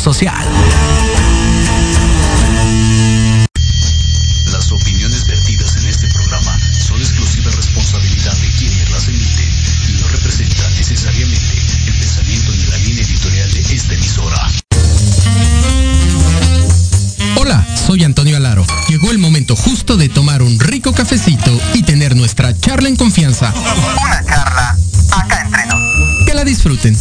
social. Las opiniones vertidas en este programa son exclusiva responsabilidad de quienes las emiten y no representan necesariamente el pensamiento ni la línea editorial de esta emisora. Hola, soy Antonio Alaro. Llegó el momento justo de tomar un rico cafecito y tener nuestra charla en confianza. Una charla acá entre nos. Que la disfruten.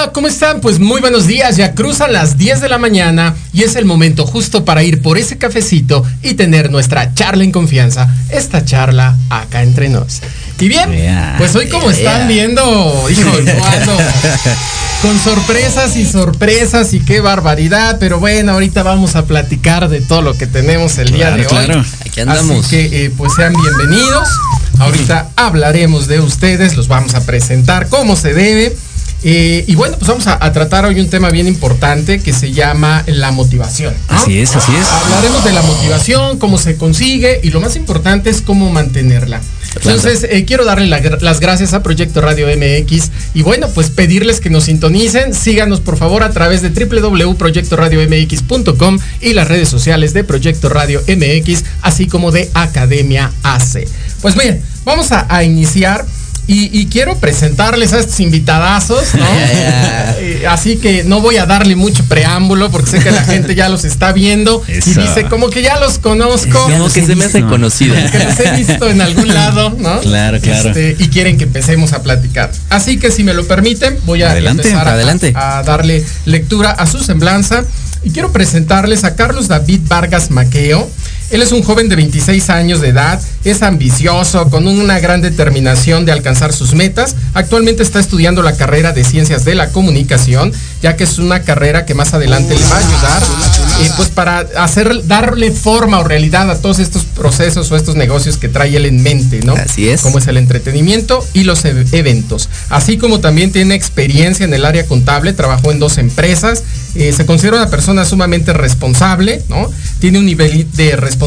Hola, ¿cómo están? Pues muy buenos días, ya cruzan las 10 de la mañana y es el momento justo para ir por ese cafecito y tener nuestra charla en confianza, esta charla acá entre nos. Y bien, Yeah, pues hoy como están yeah. viendo, hijo, yo ando con sorpresas y sorpresas y qué barbaridad, pero bueno, ahorita vamos a platicar de todo lo que tenemos el día Claro, de hoy. claro, aquí andamos. Así que eh, pues sean bienvenidos. Ahorita hablaremos de ustedes, los vamos a presentar como se debe. Eh, y bueno, pues vamos a, a tratar hoy un tema bien importante que se llama la motivación. ¿no? Así es, así es. Hablaremos de la motivación, cómo se consigue y lo más importante es cómo mantenerla. Entonces, eh, quiero darle la- las gracias a Proyecto Radio MX y bueno, pues pedirles que nos sintonicen. Síganos por favor a través de www.proyectoradiomx.com y las redes sociales de Proyecto Radio MX, así como de Academia AC. Pues bien, vamos a, a iniciar. Y, y quiero presentarles a estos invitadazos, ¿no? Eh, Así que no voy a darle mucho preámbulo porque sé que la gente ya los está viendo y dice como que ya los conozco. Como que se me hace conocido. que los he visto en algún lado, ¿no? Claro, claro. Este, y quieren que empecemos a platicar. Así que si me lo permiten, voy a Adelante, empezar a- adelante. a darle lectura a su semblanza y quiero presentarles a Carlos David Vargas Maqueo. Él es un joven de 26 años de edad, es ambicioso, con una gran determinación de alcanzar sus metas. Actualmente está estudiando la carrera de Ciencias de la Comunicación, ya que es una carrera que más adelante le va a ayudar eh, pues para hacer, darle forma o realidad a todos estos procesos o estos negocios que trae él en mente, ¿no? Así es. Como es el entretenimiento y los e- eventos. Así como también tiene experiencia en el área contable, trabajó en dos empresas, eh, se considera una persona sumamente responsable, ¿no? Tiene un nivel de responsabilidad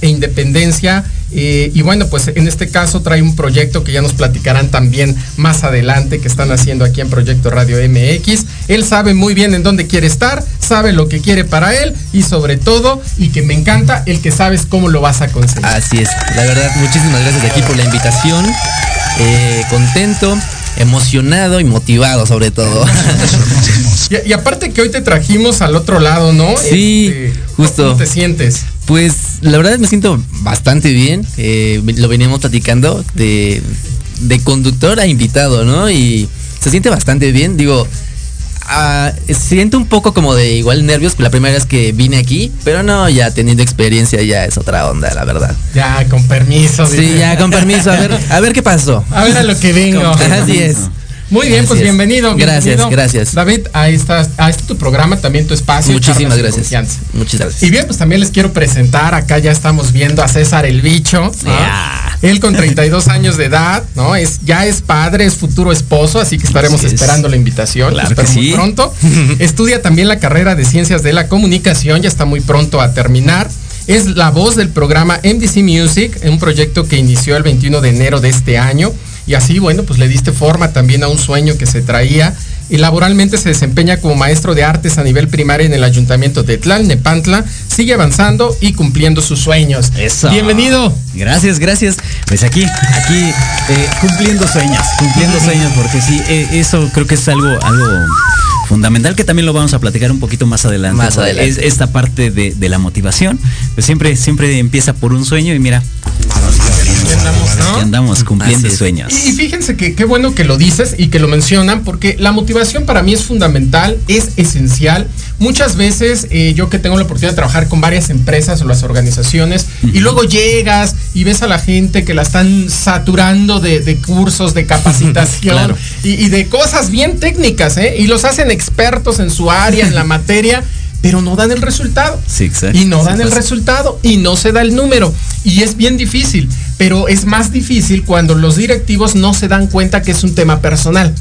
e independencia eh, y bueno, pues en este caso trae un proyecto que ya nos platicarán también más adelante que están haciendo aquí en Proyecto Radio MX. Él sabe muy bien en dónde quiere estar, sabe lo que quiere para él y sobre todo, y que me encanta, el que sabes cómo lo vas a conseguir. Así es. La verdad, muchísimas gracias de aquí por la invitación. Eh, contento, emocionado y motivado sobre todo. Y, y aparte que hoy te trajimos al otro lado, ¿no? Sí, Este, justo. ¿Cómo te sientes? Pues la verdad me siento bastante bien. Eh, lo veníamos platicando de, de conductor a invitado, ¿no? Y se siente bastante bien. Digo, ah, siento un poco como de igual nervios la primera vez que vine aquí, pero no, ya teniendo experiencia ya es otra onda, la verdad. Ya, con permiso. Sí, dice. ya con permiso, a ver, a ver qué pasó. A ver a lo que vengo. Así es. Muy bien, pues bienvenido. Gracias, gracias. David, ahí está, ahí está tu programa, también tu espacio. Muchísimas gracias. Muchas gracias. Y bien, pues también les quiero presentar, acá ya estamos viendo a César el bicho, ¿no? Ya. él con 32 años de edad, ¿no? Es, ya es padre, es futuro esposo, así que estaremos Así es. esperando la invitación, Claro espero que muy pronto. Estudia también la carrera de Ciencias de la Comunicación, ya está muy pronto a terminar. Es la voz del programa MDC Music, un proyecto que inició el 21 de enero de este año. Y así, bueno, pues le diste forma también a un sueño que se traía. Y laboralmente se desempeña como maestro de artes a nivel primario en el ayuntamiento de Tlalnepantla. Sigue avanzando y cumpliendo sus sueños. Eso. Bienvenido. Gracias, gracias. Pues aquí, aquí, eh, cumpliendo sueños, cumpliendo sueños, porque sí, eh, eso creo que es algo, algo fundamental que también lo vamos a platicar un poquito más adelante. Más adelante. Es esta parte de, de la motivación, pues siempre, siempre empieza por un sueño y mira, Andamos, ¿no? aquí andamos cumpliendo sueños. Y, y fíjense que qué bueno que lo dices y que lo mencionan, porque la motivación para mí es fundamental, es esencial. Muchas veces eh, yo que tengo la oportunidad de trabajar con varias empresas o las organizaciones, y luego llegas y ves a la gente que la están saturando de, de cursos, de capacitación Claro. y, y de cosas bien técnicas, ¿eh? y los hacen expertos en su área, en la materia. Pero no dan el resultado. Sí, exacto. Y no Sí dan el resultado y no se da el número. Y es bien difícil, pero es más difícil cuando los directivos no se dan cuenta que es un tema personal,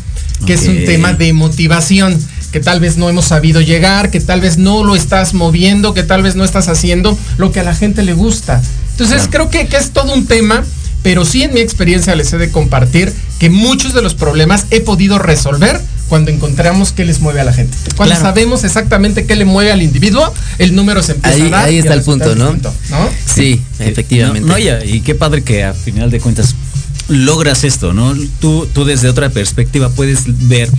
que es un tema de motivación, que tal vez no hemos sabido llegar, que tal vez no lo estás moviendo, que tal vez no estás haciendo lo que a la gente le gusta. Entonces creo que, que es todo un tema, pero sí en mi experiencia les he de compartir que muchos de los problemas he podido resolver cuando encontramos qué les mueve a la gente. Cuando Claro. sabemos exactamente qué le mueve al individuo, el número se empieza Ahí- a dar. ahí está el punto, ¿no? distinto, ¿no? Sí, efectivamente. No, no, y, y qué padre que a final de cuentas logras esto, ¿no? Tú, tú desde otra perspectiva puedes ver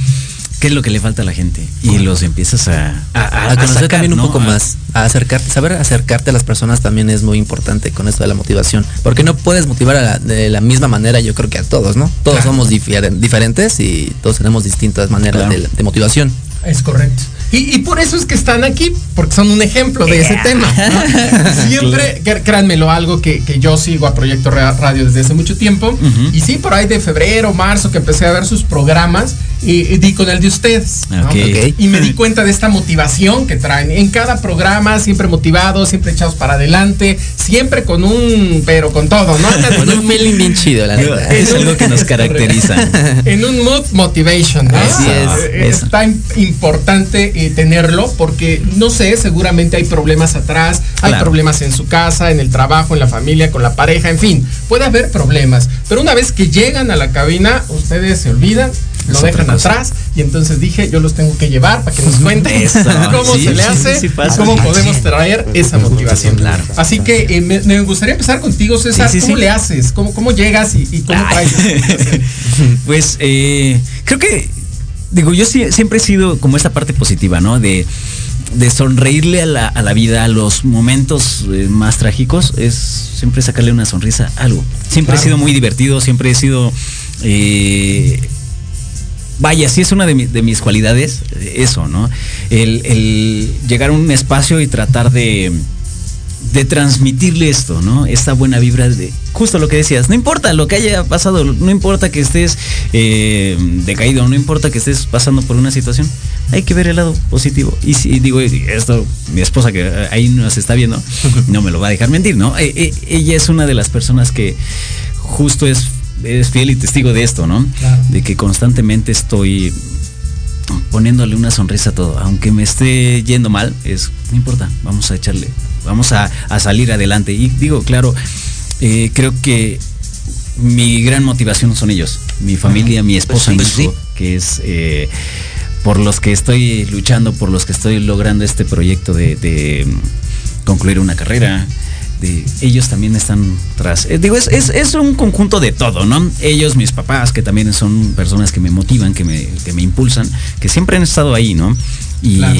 qué es lo que le falta a la gente y los empiezas a, a, a conocer sacar, también un ¿no? poco A- más, a acercarte, saber acercarte a las personas también es muy importante con esto de la motivación, porque no puedes motivar a la- de la misma manera, yo creo que a todos, ¿no? Todos Claro. somos diferentes y todos tenemos distintas maneras Claro. de, de motivación. Es correcto. Y, y por eso es que están aquí, porque son un ejemplo de ese tema. ¿no? Siempre, cr- créanmelo, algo que, que yo sigo a Proyecto Ra- Radio desde hace mucho tiempo. Y sí, por ahí de febrero, marzo, que empecé a ver sus programas, y, y di con el de ustedes. ¿no? Ok. Ok. Y me di cuenta de esta motivación que traen. En cada programa, siempre motivados, siempre echados para adelante, siempre con un, pero con todo, ¿no? Con un feeling bien chido, la neta. es algo que nos caracteriza. en un mood motivation. ¿no? Así Ah, es, eh, eso. Está im- importante eh, tenerlo porque no sé, seguramente hay problemas atrás, hay Claro. problemas en su casa, en el trabajo, en la familia, con la pareja, en fin, puede haber problemas. Pero una vez que llegan a la cabina, ustedes se olvidan. Lo dejan atrás y entonces dije, yo los tengo que llevar para que nos cuenten Eso. cómo Sí, se le hace, sí, sí pasa. cómo podemos traer esa motivación. Claro. Así que eh, me, me gustaría empezar contigo, César. ¿Cómo le haces? ¿Cómo, cómo llegas y, y cómo traes pues eh, creo que, digo, yo siempre he sido como esta parte positiva, ¿no? De, de sonreírle a la, a la vida, a los momentos eh, más trágicos, es siempre sacarle una sonrisa a algo. Siempre Claro. he sido muy divertido, siempre he sido... eh, Vaya, sí es una de, mi- de mis cualidades, eso, ¿no? El, el llegar a un espacio y tratar de, de transmitirle esto, ¿no? Esta buena vibra de justo lo que decías. No importa lo que haya pasado, no importa que estés eh, decaído, no importa que estés pasando por una situación. Hay que ver el lado positivo. Y si digo esto, mi esposa que ahí nos está viendo, no me lo va a dejar mentir, ¿no? Eh, eh, ella es una de las personas que justo es, es fiel y testigo de esto, ¿no? Claro. De que constantemente estoy poniéndole una sonrisa a todo, aunque me esté yendo mal, es no importa, vamos a echarle, vamos a, a salir adelante. Y digo, claro, eh, creo que mi gran motivación son ellos, mi familia, mi esposa, Pues sí, mi hijo, pues que es eh, por los que estoy luchando, por los que estoy logrando este proyecto de, de, concluir una carrera. Ellos también están tras. eh, digo, es, es, es un conjunto de todo, ¿no? Ellos, mis papás, que también son personas que me motivan, que me, que me impulsan, que siempre han estado ahí, ¿no? Y Claro.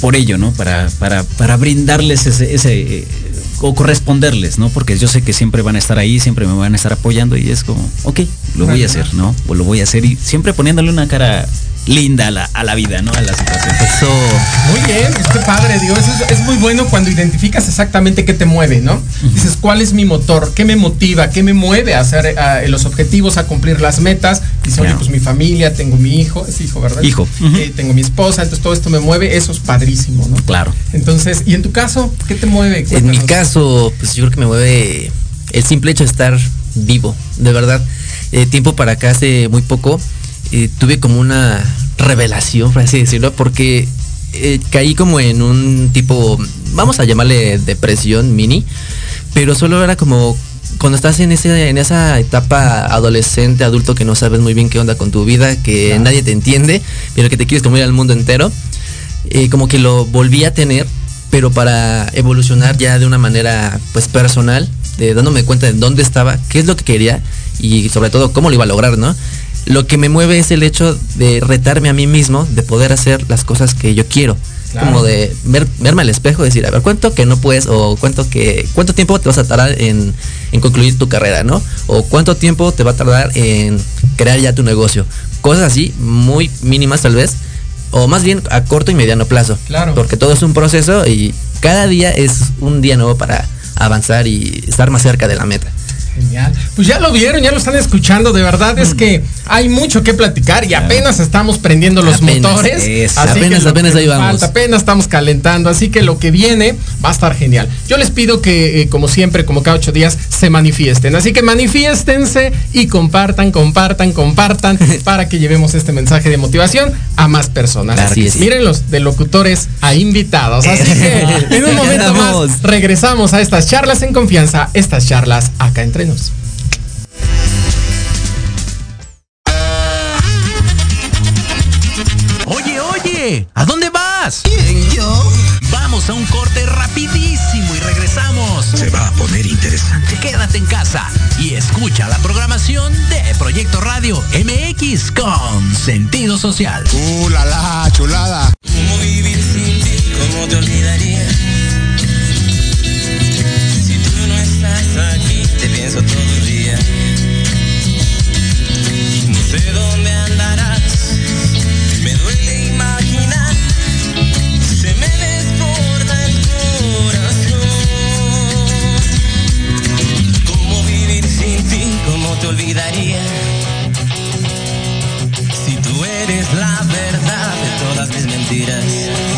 por ello, ¿no? Para, para, para brindarles ese, ese, eh, o corresponderles, ¿no? Porque yo sé que siempre van a estar ahí, siempre me van a estar apoyando y es como, ok, lo voy a hacer, ¿no? O lo voy a hacer y siempre poniéndole una cara linda a la, a la vida, ¿no? A la situación. Eso. Bien, qué padre, Dios. Es, es muy bueno cuando identificas exactamente qué te mueve, ¿no? Dices, ¿cuál es mi motor? ¿Qué me motiva? ¿Qué me mueve a hacer a, los objetivos, a cumplir las metas? Dices, oye, pues mi familia, tengo mi hijo, es hijo, ¿verdad? Hijo. Eh, tengo mi esposa, entonces todo esto me mueve, eso es padrísimo, ¿no? Claro. Entonces, ¿y en tu caso? ¿Qué te mueve? En mi caso, pues yo creo que me mueve el simple hecho de estar vivo, de verdad. Eh, tiempo para acá, hace muy poco, eh, tuve como una revelación, por así decirlo, porque eh, caí como en un tipo, vamos a llamarle depresión mini, pero solo era como cuando estás en ese en esa etapa adolescente, adulto que no sabes muy bien qué onda con tu vida, que Claro. nadie te entiende, pero que te quieres comer al mundo entero, eh, como que lo volví a tener, pero para evolucionar ya de una manera pues personal, de dándome cuenta de dónde estaba, qué es lo que quería y sobre todo cómo lo iba a lograr, ¿no? Lo que me mueve es el hecho de retarme a mí mismo, de poder hacer las cosas que yo quiero. Claro. Como de ver, verme al espejo y decir, a ver, ¿cuánto que no puedes? O cuánto que, cuánto tiempo te vas a tardar en, en concluir tu carrera, ¿no? O cuánto tiempo te va a tardar en crear ya tu negocio. Cosas así, muy mínimas tal vez, o más bien a corto y mediano plazo. Claro. Porque todo es un proceso y cada día es un día nuevo para avanzar y estar más cerca de la meta. Genial. Pues ya lo vieron, ya lo están escuchando. De verdad es que hay mucho que platicar y apenas estamos prendiendo los Apenas, motores. eso. Así que Apenas, lo apenas que ahí vamos. falta, apenas estamos calentando. Así que lo que viene va a estar genial. Yo les pido que, eh, como siempre, como cada ocho días, se manifiesten. Así que manifiéstense y compartan, compartan, compartan para que llevemos este mensaje de motivación a más personas. Claro que sí. Mírenlos, de locutores a invitados. Así que en un momento más regresamos a estas charlas en confianza, estas charlas acá entre nos. ¿A dónde vas? yo? Vamos a un corte rapidísimo y regresamos. Se va a poner interesante. Quédate en casa y escucha la programación de Proyecto Radio MX con sentido social. ¡Uh, la, la, chulada! ¿Cómo vivir sin ti? ¿Cómo te olvidaría? Si tú no estás aquí, te pienso todo el día. No sé dónde andarás, me duele te olvidaría? Si tú eres la verdad de todas mis mentiras.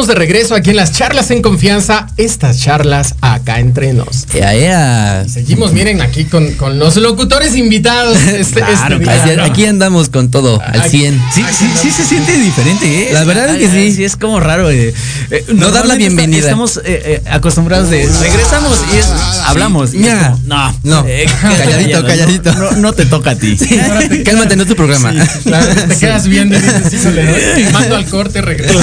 Estamos de regreso aquí en las charlas en confianza. Estas charlas acá entre nos. Ea, ea. Y seguimos, miren, aquí con, con los locutores invitados. Este, Claro, este día, Así- ¿no? Aquí andamos con todo, al Ay, 100. Sí, sí, sí se siente diferente, ¿eh? La verdad es que Ay, sí. Sí, es como raro. eh. Eh, No dar la bienvenida. Estamos eh, eh, acostumbrados de regresamos y es, hablamos. y es Ya. como, no, No. eh, Calladito, no, calladito. No, no te toca a ti. Cálmate, no tu programa. Claro, te quedas viendo y dices, ¿no? Te mando al corte, regreso.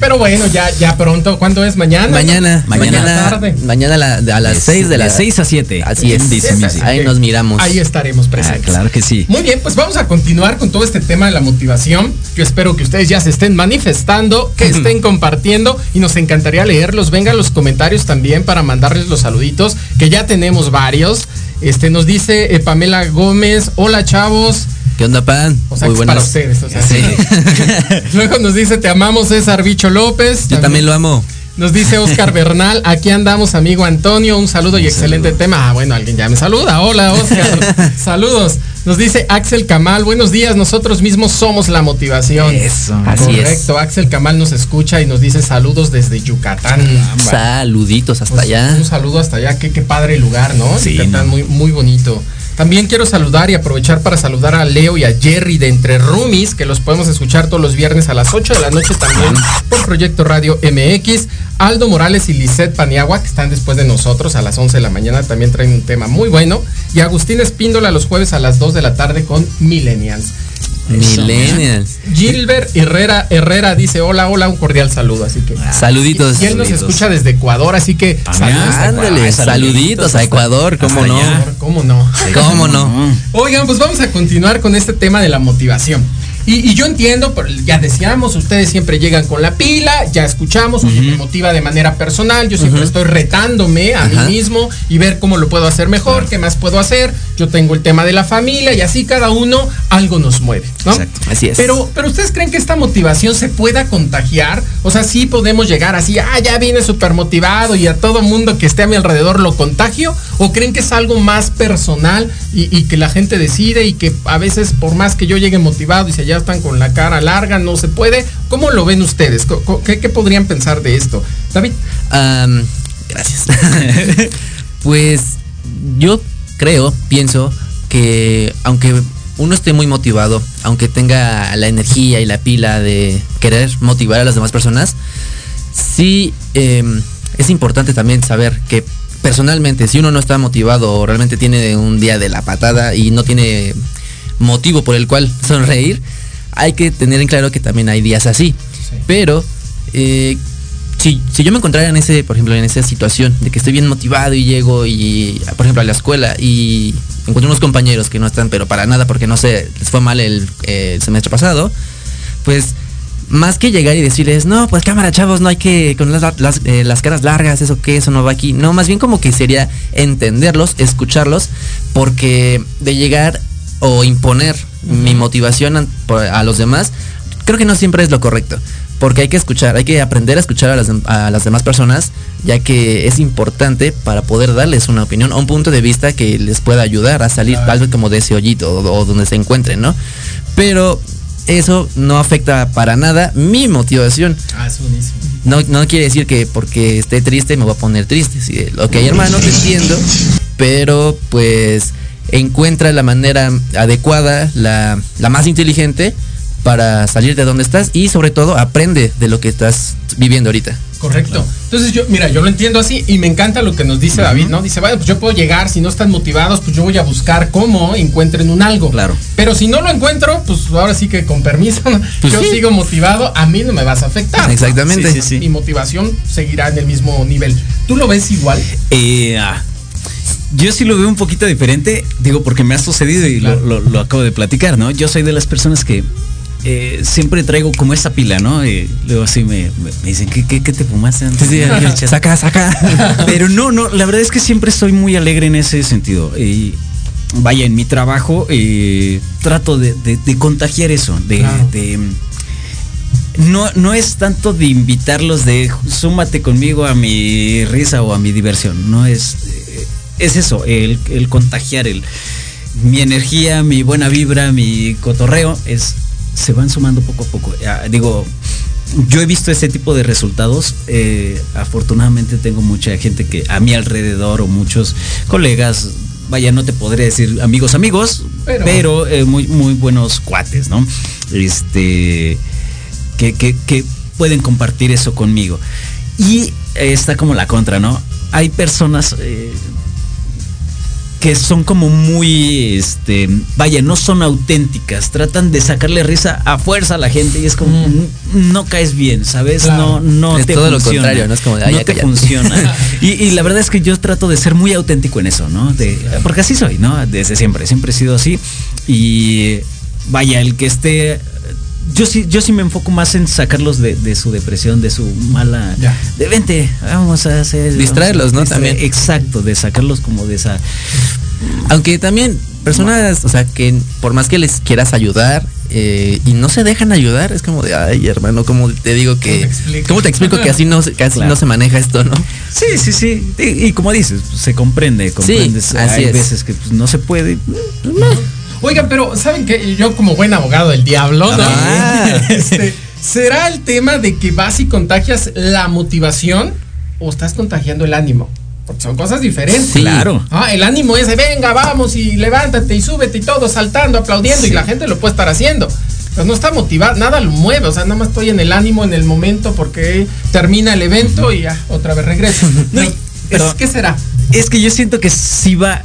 Pero bueno, ya, ya pronto. ¿Cuándo es? ¿Mañana? Mañana, Mañana mañana, tarde. mañana a, la- a las 6 de la De 6 a 7. Así es. Dice. Ahí nos miramos. Ahí estaremos Ah, presentes. claro que sí. Muy bien, pues vamos a continuar con todo este tema de la motivación. Yo espero que ustedes ya se estén manifestando, que estén compartiendo y nos encantaría leerlos. Vengan los comentarios también para mandarles los saluditos, que ya tenemos varios. Este nos dice eh, Pamela Gómez, hola chavos. ¿Qué onda, pan? O sea, Muy que es para buenas. ustedes. o sea, Sí. Luego nos dice, te amamos César Bicho López. Yo también lo amo. Nos dice Oscar Bernal, aquí andamos, amigo Antonio, un saludo y excelente tema. Ah, bueno, alguien ya me saluda. Hola, Oscar. Saludos. Nos dice Axel Kamal, buenos días, nosotros mismos somos la motivación. Eso. Así es. Correcto, Axel Kamal nos escucha y nos dice saludos desde Yucatán. Saluditos hasta Pues, allá. Un saludo hasta allá, qué, qué padre lugar, ¿no? Sí, Yucatán, no. muy, muy bonito. También quiero saludar y aprovechar para saludar a Leo y a Jerry de Entre Rumis, que los podemos escuchar todos los viernes a las 8 de la noche también por Proyecto Radio MX. Aldo Morales y Lisette Paniagua, que están después de nosotros a las 11 de la mañana, también traen un tema muy bueno. Y Agustín Espíndola los jueves a las 2 de la tarde con Millennials. Millennials. Gilbert Herrera Herrera dice hola, hola, un cordial saludo. Así que. Saluditos. Y él nos escucha desde Ecuador, así que Ah, saludos Ándale, saluditos a Ecuador, ¿cómo no? allá. ¿Cómo no? ¿Cómo no? Oigan, pues vamos a continuar con este tema de la motivación. Y, y yo entiendo, ya decíamos, ustedes siempre llegan con la pila, ya escuchamos, oye, me motiva de manera personal, yo siempre estoy retándome a mí mismo y ver cómo lo puedo hacer mejor, qué más puedo hacer. Yo tengo el tema de la familia y así cada uno algo nos mueve, ¿no? Exacto, así es. Pero, pero ustedes creen que esta motivación se pueda contagiar? O sea, sí podemos llegar así, ah, ya viene súper motivado y a todo mundo que esté a mi alrededor lo contagio? ¿O creen que es algo más personal y, y que la gente decide y que a veces por más que yo llegue motivado y si ya están con la cara larga, no se puede? ¿Cómo lo ven ustedes? ¿Qué, podrían pensar de esto? David. Gracias. pues yo creo, pienso que aunque uno esté muy motivado, aunque tenga la energía y la pila de querer motivar a las demás personas, sí em, es importante también saber que personalmente si uno no está motivado o realmente tiene un día de la patada y no tiene motivo por el cual sonreír, hay que tener en claro que también hay días así. Pero eh, si, si yo me encontrara en ese, por ejemplo, en esa situación de que estoy bien motivado y llego y, por ejemplo, a la escuela y encuentro unos compañeros que no están, pero para nada, porque no sé, les fue mal el, eh, el semestre pasado, pues más que llegar y decirles, no, pues cámara, chavos, no hay que con las, las, eh, las caras largas, eso que, eso no va aquí. No, más bien como que sería entenderlos, escucharlos, porque de llegar o imponer mi motivación a, los demás, creo que no siempre es lo correcto. Porque hay que escuchar, hay que aprender a escuchar a las, dem- a las demás personas, ya que es importante para poder darles una opinión o un punto de vista que les pueda ayudar a salir tal vez como de ese hoyito o, o donde se encuentren, ¿no? Pero eso no afecta para nada mi motivación. Ah, es buenísimo. No, no quiere decir que porque esté triste me voy a poner triste. Sí, ok, hermano, te entiendo. Pero pues encuentra la manera adecuada, la, la más inteligente para salir de donde estás y sobre todo aprende de lo que estás viviendo ahorita. Correcto. Entonces yo, mira, yo lo entiendo así y me encanta lo que nos dice David, ¿no? Dice, bueno, pues yo puedo llegar, si no están motivados, pues yo voy a buscar cómo encuentren un algo. Claro. Pero si no lo encuentro, pues ahora sí que con permiso, ¿no? Pues yo sí. sigo motivado, a mí no me vas a afectar. Exactamente. Sí, sí, sí. Mi motivación seguirá en el mismo nivel. ¿Tú lo ves igual? Eh, ah, yo sí lo veo un poquito diferente, digo, porque me ha sucedido y lo- Claro. lo, lo acabo de platicar, ¿no? Yo soy de las personas que eh, siempre traigo como esa pila, ¿no? Y luego así me, me- me dicen, ¿qué, qué, qué te fumaste antes? Sí, saca, saca. Pero no, no, la verdad es que siempre estoy muy alegre en ese sentido. Y vaya, en mi trabajo eh, trato de, de- de contagiar eso, de, Claro. de- no, no es tanto de invitarlos de súmate conmigo a mi risa o a mi diversión. No es. Es eso, el, el contagiar el mi energía, mi buena vibra, mi cotorreo, es. se van sumando poco a poco. Ya, digo, yo he visto ese tipo de resultados. Eh, afortunadamente tengo mucha gente que a mi alrededor o muchos colegas, vaya, no te podré decir amigos, amigos, Pero- pero, eh, muy, muy buenos cuates, ¿no? Este, que, que- que pueden compartir eso conmigo. Y eh, está como la contra, ¿no? Hay personas eh, que son como muy, este, vaya, no son auténticas, tratan de sacarle risa a fuerza a la gente y es como, Mm. "N- no caes bien, ¿sabes? Claro. No, no Es te todo lo funciona. contrario, ¿no? Es como de, "Ay, no ya te cállate". funciona. y, y la verdad es que yo trato de ser muy auténtico en eso, ¿no? De, porque así soy, ¿no? Desde siempre, siempre he sido así. Y vaya, el que esté yo sí, yo sí me enfoco más en sacarlos de, de su depresión, de su mala. Ya. De vente, vamos a hacer. Distraerlos, ¿no? distraer- También. Exacto, de sacarlos como de esa. Aunque también personas, o sea, que por más que les quieras ayudar eh, y no se dejan ayudar, es como de, ay, hermano, ¿cómo te digo ¿Cómo que... te explico? ¿Cómo te explico que así no, se- que así Claro. no se maneja esto, no? Sí, sí, sí. Y, y como dices, se comprende, comprendes. así Hay es. veces que pues, no se puede. Oigan, pero ¿saben qué? Yo como buen abogado del diablo, ¿no? Ah. Este, ¿Será el tema de que vas y contagias la motivación o estás contagiando el ánimo? Porque son cosas diferentes. Sí. Claro. Ah, el ánimo es de venga, vamos y levántate y súbete y todo, saltando, aplaudiendo, y la gente lo puede estar haciendo. Pero no está motivado, nada lo mueve, o sea, nada más estoy en el ánimo en el momento porque termina el evento y ya, otra vez regreso. No, Es- pero- ¿Qué será? Es que yo siento que sí va.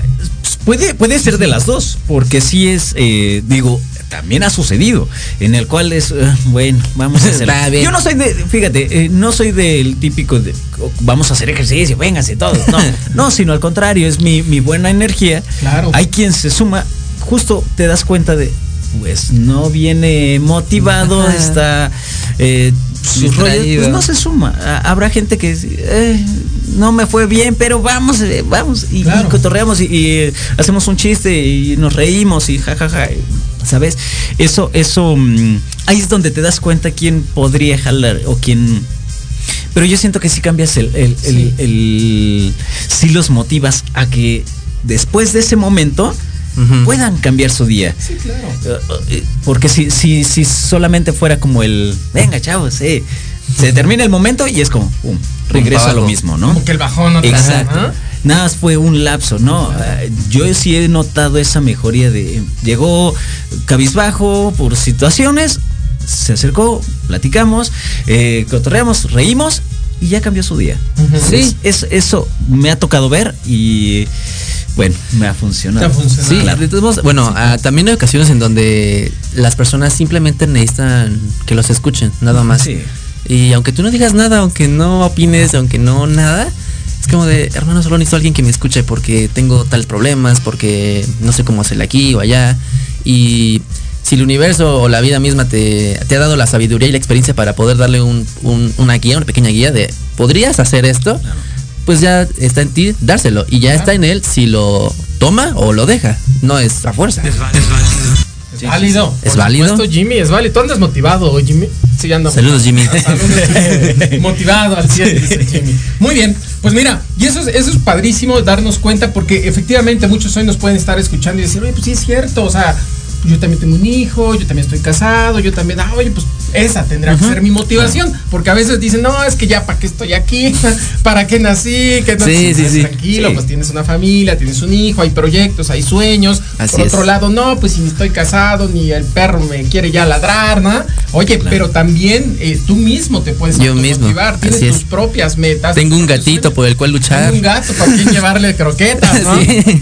Puede, puede ser de las dos, porque sí es, eh, digo, también ha sucedido, en el cual es, eh, bueno, vamos a hacer. Está bien. Yo no soy de, fíjate, eh, no soy del típico de, oh, vamos a hacer ejercicio, vénganse todos. No, no, sino al contrario, es mi, mi buena energía. Claro. Hay quien se suma, justo te das cuenta de, pues no viene motivado, Ajá. está eh, sus rollos, pues no se suma. Habrá gente que eh, no me fue bien, pero vamos, eh, vamos y, Claro. y cotorreamos y, y, eh, hacemos un chiste y nos reímos y jajaja, ¿sabes? Eso, eso, mm, ahí es donde te das cuenta quién podría jalar o quién. Pero yo siento que si cambias el, el, el, Sí. el- si los motivas a que después de ese momento puedan cambiar su día. Sí, claro. Eh, Porque si, si, si solamente fuera como el, venga chavos, eh, se termina el momento y es como, pum, regreso a lo mismo, ¿no? Como que el bajón vez, Exacto. ¿no? Nada más fue un lapso, ¿no? Eh, Yo sí he notado esa mejoría de, llegó cabizbajo por situaciones, se acercó, platicamos, eh, cotorreamos, reímos y ya cambió su día. Sí, es, eso me ha tocado ver y bueno, me ha funcionado. Te ha funcionado. Sí, Claro. de todos modos, bueno, ah, también hay ocasiones en donde las personas simplemente necesitan que los escuchen, nada más. Sí. Y aunque tú no digas nada, aunque no opines, aunque no nada, es como de, hermano, solo necesito alguien que me escuche porque tengo tales problemas, porque no sé cómo hacerle aquí o allá. Y si el universo o la vida misma te, te ha dado la sabiduría y la experiencia para poder darle un- un- una guía, una pequeña guía de, ¿podrías hacer esto? Pues ya está en ti dárselo. Y ya está en él si lo toma o lo deja. No es a fuerza. Es válido. ¿Es Por válido? supuesto, Jimmy, es válido. ¿Tú andas motivado, Jimmy? Sí, ando. Saludos, Jimmy. Saludos, motivado al 100, dice Jimmy. Muy bien, pues mira, y eso es, eso es padrísimo darnos cuenta porque efectivamente muchos hoy nos pueden estar escuchando y decir, oye, pues sí es cierto, o sea, yo también tengo un hijo, yo también estoy casado, yo también, ah, oye, pues esa tendrá que ser mi motivación, porque a veces dicen, no, es que ya para qué estoy aquí, para qué nací, que no Sí, sí, Pues, sí. tranquilo, Sí. pues tienes una familia, tienes un hijo, hay proyectos, hay sueños. Así Por es. otro lado, no, pues si ni estoy casado, ni el perro me quiere ya ladrar, ¿no? Oye, pero también eh, tú mismo te puedes Yo mismo, motivar, tienes así es. tus propias metas. Tengo un gatito sueños. por el cual luchar. Tengo un gato para quien llevarle croquetas, ¿no?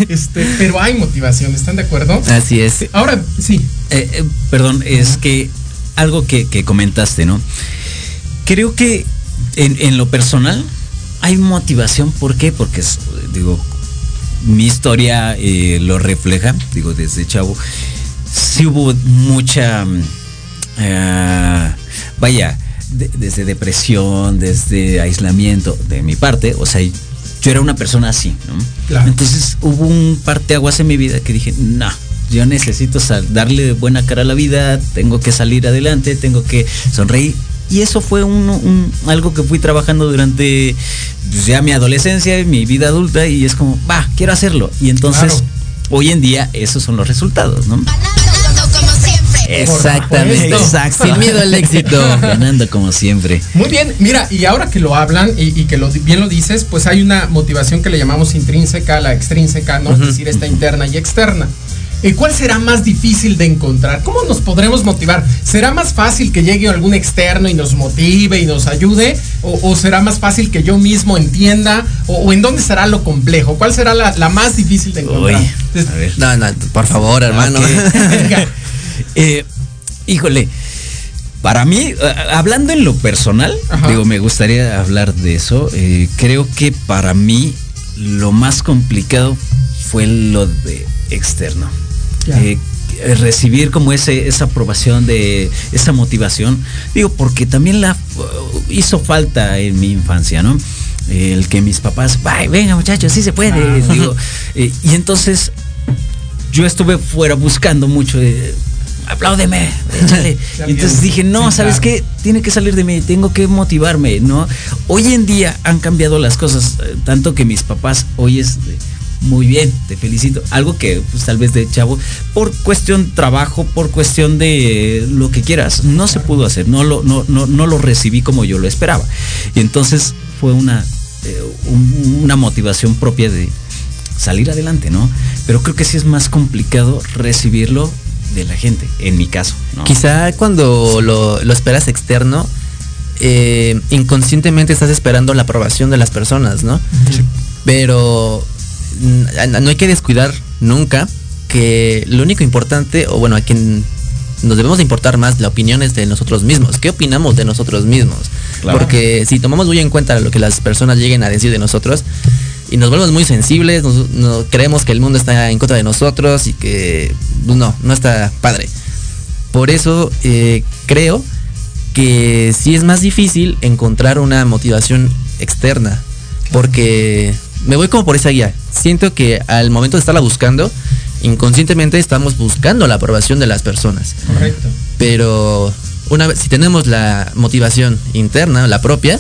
Este, pero hay motivación, ¿están de acuerdo? Así es. Ahora, sí. Eh, eh, perdón, es que algo que, que comentaste, ¿no? Creo que en, en lo personal hay motivación. ¿Por qué? Porque, es, digo, mi historia eh, lo refleja, digo, desde chavo. Sí hubo mucha, eh, vaya, de- desde depresión, desde aislamiento de mi parte. O sea, yo era una persona así, ¿no? Claro. Entonces hubo un parteaguas en mi vida que dije, no, yo necesito darle buena cara a la vida, tengo que salir adelante, tengo que sonreír. Y eso fue un, un- algo que fui trabajando durante pues, ya mi adolescencia y mi vida adulta y es como, va, quiero hacerlo. Y entonces, Claro. hoy en día, esos son los resultados, ¿no? Todo como siempre. Exactamente. Exacto. Sin miedo al éxito. Ganando como siempre. Muy bien, mira, y ahora que lo hablan y, y que lo, bien lo dices, pues hay una motivación que le llamamos intrínseca, la extrínseca, ¿no? Es decir, esta interna y externa. Eh, ¿Cuál será más difícil de encontrar? ¿Cómo nos podremos motivar? ¿Será más fácil que llegue algún externo y nos motive y nos ayude? ¿O, o será más fácil que yo mismo entienda? ¿O, o en dónde será lo complejo? ¿Cuál será la, la más difícil de encontrar? Uy, a ver. No, no, por favor, hermano. Eh, híjole, para mí, eh, hablando en lo personal, Ajá. digo, me gustaría hablar de eso. eh, creo que para mí lo más complicado fue lo de externo. Eh, eh, recibir como ese, esa aprobación de esa motivación, digo, porque también la uh, hizo falta en mi infancia, ¿no? El que mis papás, "Ay, venga muchachos, sí se puede, Claro. digo, eh, y entonces yo estuve fuera buscando mucho de apláudeme, échale. Y entonces dije, no, ¿sabes qué? Tiene que salir de mí, tengo que motivarme, ¿no? Hoy en día han cambiado las cosas, eh, tanto que mis papás hoy es de, muy bien, te felicito. Algo que pues tal vez de chavo, por cuestión trabajo, por cuestión de lo que quieras, no se pudo hacer, no lo, no, no, no lo recibí como yo lo esperaba. Y entonces fue una, eh, un- una motivación propia de salir adelante, ¿no? Pero creo que sí es más complicado recibirlo de la gente, en mi caso. ¿no? Quizá cuando lo, lo esperas externo, eh, inconscientemente estás esperando la aprobación de las personas, ¿no? Pero no hay que descuidar nunca que lo único importante, o bueno, a quien nos debemos de importar más la opinión es de nosotros mismos. ¿Qué opinamos de nosotros mismos? Claro. Porque si tomamos muy en cuenta lo que las personas lleguen a decir de nosotros y nos volvemos muy sensibles, nos, no- creemos que el mundo está en contra de nosotros y que no, no está padre. Por eso eh, creo que sí es más difícil encontrar una motivación externa. Porque me voy como por esa guía. Siento que al momento de estarla buscando, inconscientemente estamos buscando la aprobación de las personas. correcto. Pero una vez, si tenemos la motivación interna, la propia,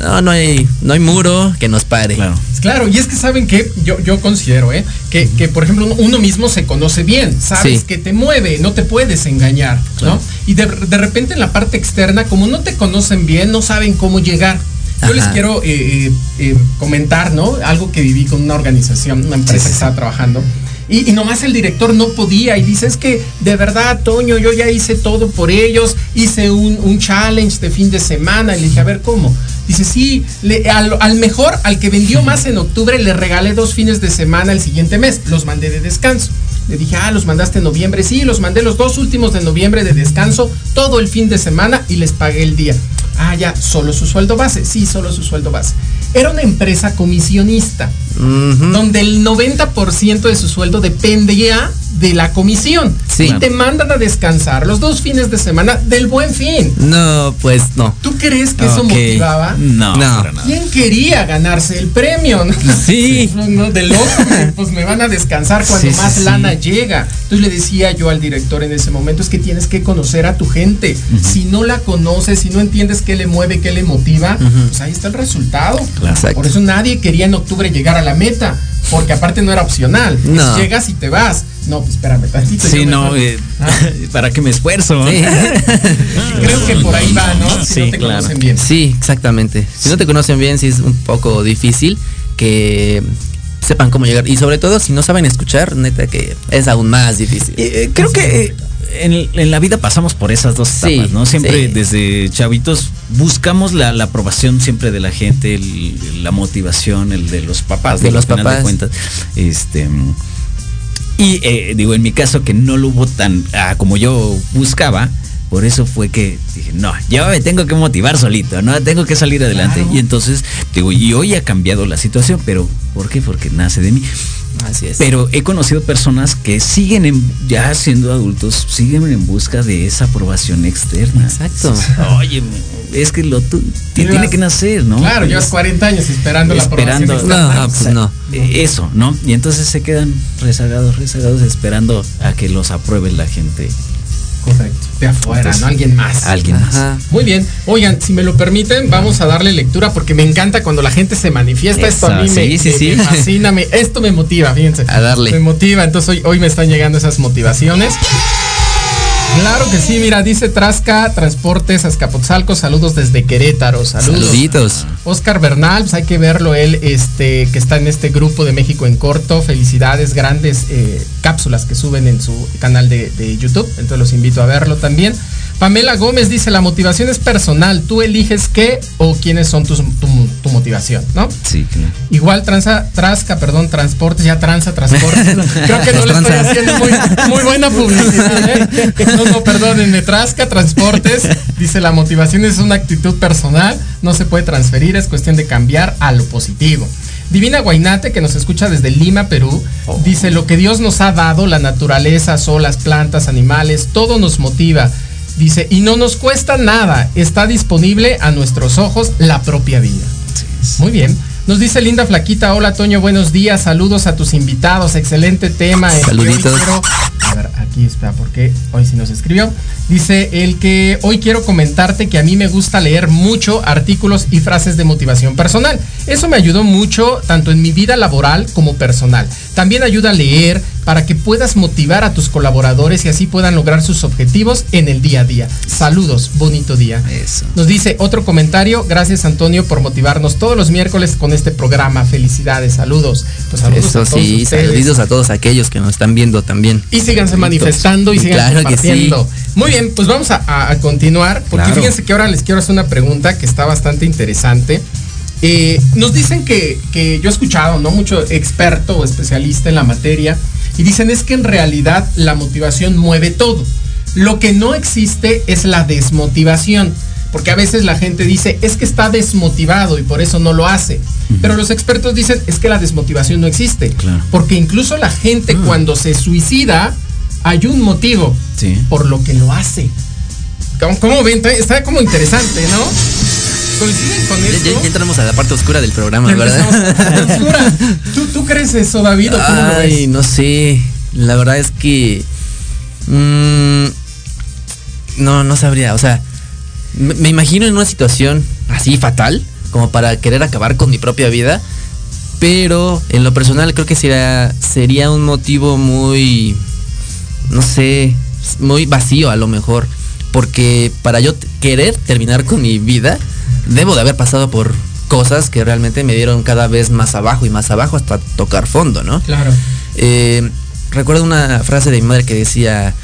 no, no hay, no hay muro que nos pare. Claro. Claro, y es que saben que yo, yo considero, ¿eh? Que, que, por ejemplo, uno- mismo se conoce bien, sabes Sí. que te mueve, no te puedes engañar, Claro. ¿no? Y de, de repente en la parte externa, como no te conocen bien, no saben cómo llegar. Yo les quiero eh, eh, eh, comentar, ¿no? Algo que viví con una organización, una empresa Sí, sí, que estaba trabajando. Y, y nomás el director no podía y dice, es que de verdad, Toño, yo ya hice todo por ellos, hice un, un challenge de fin de semana. Y le dije, a ver, ¿cómo? Dice, sí, le- al, al mejor, al que vendió más en octubre, le regalé dos fines de semana el siguiente mes. Los mandé de descanso. Le dije, ah, los mandaste en noviembre. Sí, los mandé los dos últimos de noviembre de descanso, todo el fin de semana y les pagué el día. Ah, ya, solo su sueldo base. Sí, solo su sueldo base. Era una empresa comisionista donde el 90% de su sueldo dependía de la comisión. Sí. Y te mandan a descansar los dos fines de semana del buen fin. No, pues no. ¿Tú crees que eso motivaba? No, No. ¿Quién quería ganarse el premio? Sí. No, de loco, pues me van a descansar cuando Sí, más sí. lana llega. Entonces le decía yo al director en ese momento, es que tienes que conocer a tu gente. Si no la conoces, si no entiendes qué le mueve, qué le motiva, pues ahí está el resultado. Claro. Por eso nadie quería en octubre llegar a la meta, porque aparte no era opcional. Llegas y te vas. No, pues espérame tantito. Sí, no, eh, Ah, ¿para qué me esfuerzo? Sí. creo que por ahí va, ¿no? Si Sí, no te claro. conocen bien. Sí, exactamente. Si no te conocen bien, sí es un poco difícil que sepan cómo llegar. Y sobre todo, si no saben escuchar, neta que es aún más difícil. Eh, creo que eh, en, en la vida pasamos por esas dos Sí, etapas, ¿no? Siempre sí. desde chavitos buscamos la, la aprobación siempre de la gente, el- la motivación, el de los papás, De los papás. de cuentas. Este y eh, digo, en mi caso que no lo hubo tan ah, como yo buscaba, por eso fue que dije, no, yo me tengo que motivar solito, no tengo que salir adelante. Claro. Y entonces, digo, y hoy ha cambiado la situación, pero ¿por qué? Porque nace de mí. Así es. Pero he conocido personas que siguen en- ya siendo adultos, siguen en busca de esa aprobación externa. Exacto. Oye, es que lo Llevas- tiene que nacer, ¿no? Claro, llevas Es- 40 años esperando, Esperando. la aprobación externa. No, pues no. eh, Eso, ¿no? Y entonces se quedan rezagados, rezagados, esperando a que los apruebe la gente. Correcto. De afuera, Entonces, ¿no? Alguien más. Alguien más. Muy bien. Oigan, si me lo permiten, vamos a darle lectura porque me encanta cuando la gente se manifiesta. Esto a mí me, sí, sí, me- sí. me fascina. me- esto me motiva, fíjense. A darle. Me motiva. Entonces hoy, hoy me están llegando esas motivaciones. Claro que sí, mira, dice Trasca Transportes Azcapotzalco, saludos desde Querétaro, saludos. Saluditos. Oscar Bernal, pues hay que verlo, él este, que está en este grupo de México en corto, felicidades, grandes eh, cápsulas que suben en su canal de, de YouTube, entonces los invito a verlo también. Pamela Gómez dice, la motivación es personal, tú eliges qué o quiénes son tus, tu, tu motivación, ¿no? Sí, claro. Igual transa, Trasca, perdón, transportes, ya tranza, transportes. Creo que no le estoy haciendo muy, muy buena publicidad. ¿eh? No, no, perdónenme, Trasca, transportes. Dice, la motivación es una actitud personal, no se puede transferir, es cuestión de cambiar a lo positivo. Divina Guainate, que nos escucha desde Lima, Perú, dice, lo que Dios nos ha dado, la naturaleza, sol, las plantas, animales, todo nos motiva. Dice, y no nos cuesta nada, está disponible a nuestros ojos la propia vida. Muy bien. Nos dice Linda Flaquita, hola Toño, buenos días, saludos a tus invitados, excelente tema. hoy Saluditos. quiero- a ver, aquí está, porque hoy sí nos escribió. Dice el que hoy quiero comentarte que a mí me gusta leer mucho artículos y frases de motivación personal. Eso me ayudó mucho tanto en mi vida laboral como personal. También ayuda a leer para que puedas motivar a tus colaboradores y así puedan lograr sus objetivos en el día a día. Saludos, bonito día. Eso. Nos dice otro comentario, gracias Antonio por motivarnos todos los miércoles con este programa. Felicidades, saludos. Pues saludos Eso a todos sí, ustedes. saluditos a todos aquellos que nos están viendo también. Y síganse Saluditos. manifestando y sigan Claro sí. Muy bien, pues vamos a, a- a continuar, porque Claro. fíjense que ahora les quiero hacer una pregunta que está bastante interesante. Eh, nos dicen que, que yo he escuchado, ¿no? Mucho experto o especialista en la materia, y dicen es que en realidad la motivación mueve todo. Lo que no existe es la desmotivación. Porque a veces la gente dice, es que está desmotivado y por eso no lo hace. Pero los expertos dicen, es que la desmotivación no existe. Claro. Porque incluso la gente cuando se suicida, hay un motivo Sí. por lo que lo hace. ¿Cómo, cómo ven? Está como interesante, ¿no? ¿Coinciden con esto? ya- ya entramos a la parte oscura del programa, Ya ¿verdad? oscura. ¿Tú, ¿Tú crees eso, David? ¿O cómo lo Ay, ves? no sé. La verdad es que. mm, no, no sabría. O sea, me, me imagino en una situación así fatal, como para querer acabar con mi propia vida. Pero en lo personal creo que sería, sería un motivo muy. No sé. Muy vacío a lo mejor. Porque para yo querer terminar con mi vida, debo de haber pasado por cosas que realmente me dieron cada vez más abajo y más abajo hasta tocar fondo, ¿no? Claro. Eh, recuerdo una frase de mi madre que decía